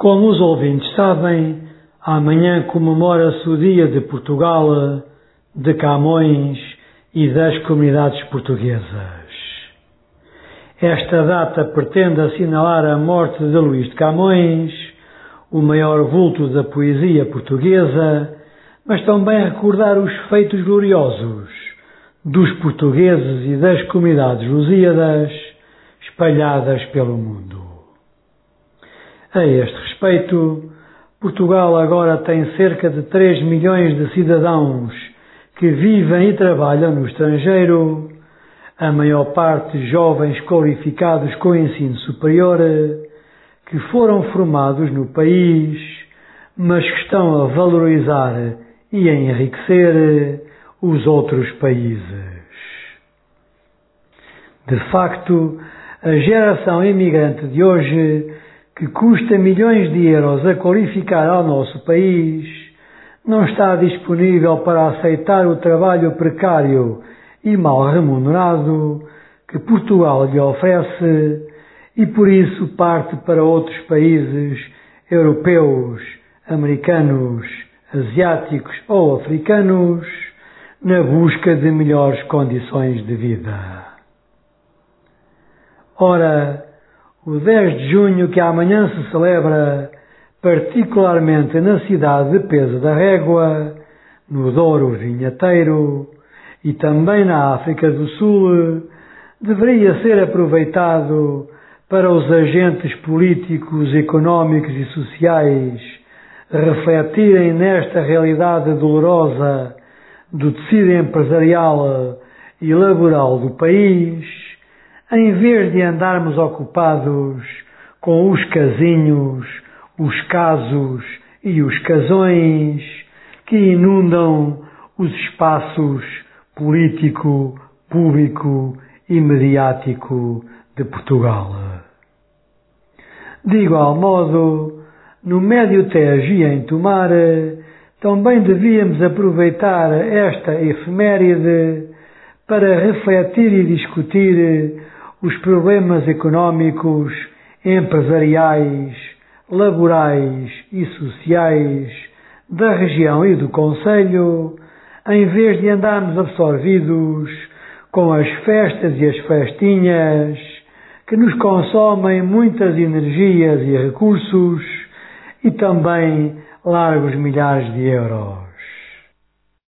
Como os ouvintes sabem, amanhã comemora-se o Dia de Portugal, de Camões e das comunidades portuguesas. Esta data pretende assinalar a morte de Luís de Camões, o maior vulto da poesia portuguesa, mas também recordar os feitos gloriosos dos portugueses e das comunidades lusíadas espalhadas pelo mundo. A este respeito, Portugal agora tem cerca de 3 milhões de cidadãos que vivem e trabalham no estrangeiro, a maior parte jovens qualificados com ensino superior, que foram formados no país, mas que estão a valorizar e a enriquecer os outros países. De facto, a geração imigrante de hoje que custa milhões de euros a qualificar ao nosso país, não está disponível para aceitar o trabalho precário e mal remunerado que Portugal lhe oferece e por isso parte para outros países europeus, americanos, asiáticos ou africanos na busca de melhores condições de vida. Ora, o 10 de junho, que amanhã se celebra, particularmente na cidade de Pesa da Régua, no Douro Vinheteiro e também na África do Sul, deveria ser aproveitado para os agentes políticos, económicos e sociais refletirem nesta realidade dolorosa do tecido empresarial e laboral do país em vez de andarmos ocupados com os casinhos, os casos e os casões que inundam os espaços político, público e mediático de Portugal. De igual modo, no Médio Tejo em Tomar, também devíamos aproveitar esta efeméride para refletir e discutir os problemas económicos, empresariais, laborais e sociais da região e do Conselho, em vez de andarmos absorvidos com as festas e as festinhas que nos consomem muitas energias e recursos e também largos milhares de euros.